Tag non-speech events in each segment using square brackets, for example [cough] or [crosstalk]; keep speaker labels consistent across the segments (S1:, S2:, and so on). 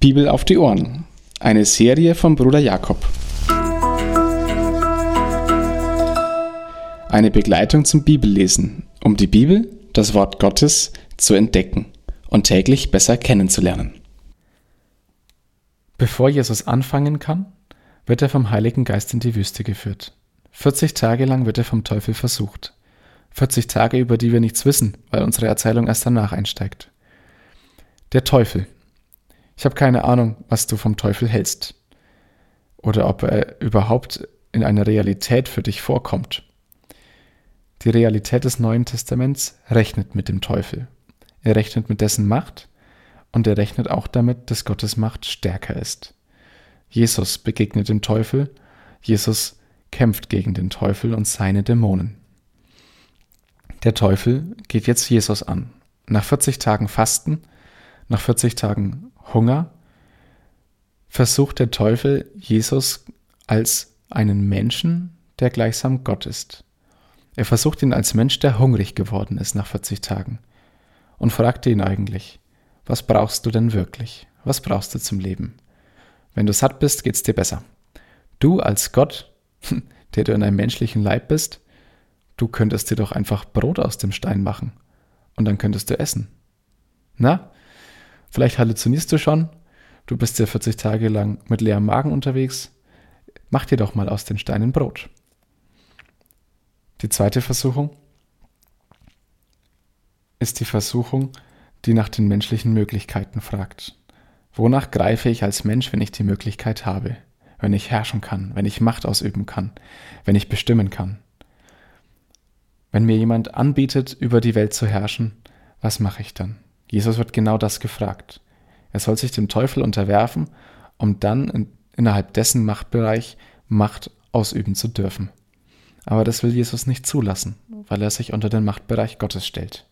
S1: Bibel auf die Ohren. Eine Serie von Bruder Jakob. Eine Begleitung zum Bibellesen, um die Bibel, das Wort Gottes, zu entdecken und täglich besser kennenzulernen.
S2: Bevor Jesus anfangen kann, wird er vom Heiligen Geist in die Wüste geführt. 40 Tage lang wird er vom Teufel versucht. 40 Tage, über die wir nichts wissen, weil unsere Erzählung erst danach einsteigt. Der Teufel. Ich habe keine Ahnung, was du vom Teufel hältst. Oder ob er überhaupt in einer Realität für dich vorkommt. Die Realität des Neuen Testaments rechnet mit dem Teufel. Er rechnet mit dessen Macht und er rechnet auch damit, dass Gottes Macht stärker ist. Jesus begegnet dem Teufel, Jesus kämpft gegen den Teufel und seine Dämonen. Der Teufel geht jetzt Jesus an. Nach 40 Tagen Fasten, nach 40 Tagen Hunger, versucht der Teufel Jesus als einen Menschen, der gleichsam Gott ist. Er versucht ihn als Mensch, der hungrig geworden ist nach 40 Tagen und fragte ihn eigentlich, was brauchst du denn wirklich? Was brauchst du zum Leben? Wenn du satt bist, geht's dir besser. Du als Gott, [laughs] der du in einem menschlichen Leib bist, du könntest dir doch einfach Brot aus dem Stein machen und dann könntest du essen. Na, vielleicht halluzinierst du schon, du bist ja 40 Tage lang mit leerem Magen unterwegs, mach dir doch mal aus den Steinen Brot. Die zweite Versuchung ist die Versuchung, die nach den menschlichen Möglichkeiten fragt. Wonach greife ich als Mensch, wenn ich die Möglichkeit habe, wenn ich herrschen kann, wenn ich Macht ausüben kann, wenn ich bestimmen kann? Wenn mir jemand anbietet, über die Welt zu herrschen, was mache ich dann? Jesus wird genau das gefragt. Er soll sich dem Teufel unterwerfen, um dann in, innerhalb dessen Machtbereich Macht ausüben zu dürfen. Aber das will Jesus nicht zulassen, weil er sich unter den Machtbereich Gottes stellt.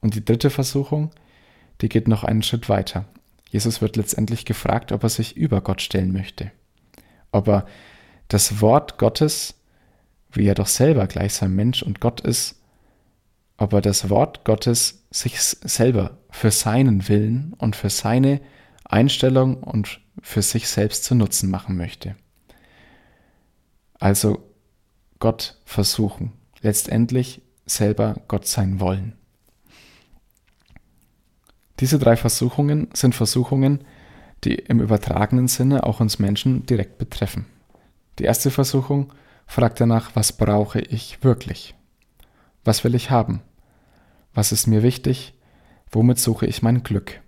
S2: Und die dritte Versuchung, die geht noch einen Schritt weiter. Jesus wird letztendlich gefragt, ob er sich über Gott stellen möchte. Ob er das Wort Gottes wie er doch selber gleichsam Mensch und Gott ist, ob er das Wort Gottes sich selber für seinen Willen und für seine Einstellung und für sich selbst zu Nutzen machen möchte. Also Gott versuchen, letztendlich selber Gott sein wollen. Diese drei Versuchungen sind Versuchungen, die im übertragenen Sinne auch uns Menschen direkt betreffen. Die erste Versuchung fragt danach, was brauche ich wirklich? Was will ich haben? Was ist mir wichtig? Womit suche ich mein Glück?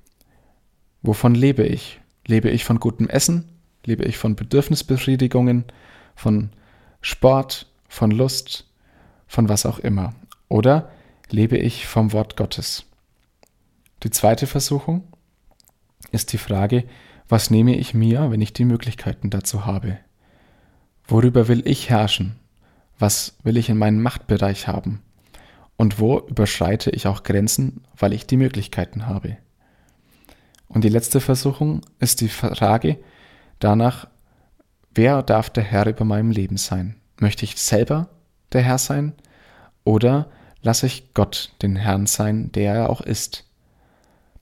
S2: Wovon lebe ich? Lebe ich von gutem Essen? Lebe ich von Bedürfnisbefriedigungen? Von Sport? Von Lust? Von was auch immer? Oder lebe ich vom Wort Gottes? Die zweite Versuchung ist die Frage, was nehme ich mir, wenn ich die Möglichkeiten dazu habe? Worüber will ich herrschen? Was will ich in meinem Machtbereich haben? Und wo überschreite ich auch Grenzen, weil ich die Möglichkeiten habe? Und die letzte Versuchung ist die Frage danach, wer darf der Herr über meinem Leben sein? Möchte ich selber der Herr sein oder lasse ich Gott den Herrn sein, der er auch ist?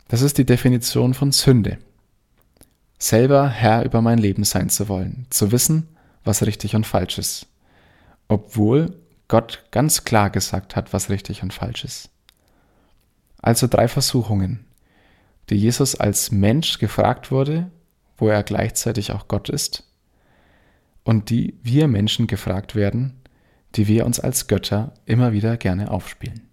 S2: Das ist die Definition von Sünde. Selber Herr über mein Leben sein zu wollen, zu wissen, was richtig und falsch ist. Obwohl Gott ganz klar gesagt hat, was richtig und falsch ist. Also drei Versuchungen, die Jesus als Mensch gefragt wurde, wo er gleichzeitig auch Gott ist, und die wir Menschen gefragt werden, die wir uns als Götter immer wieder gerne aufspielen.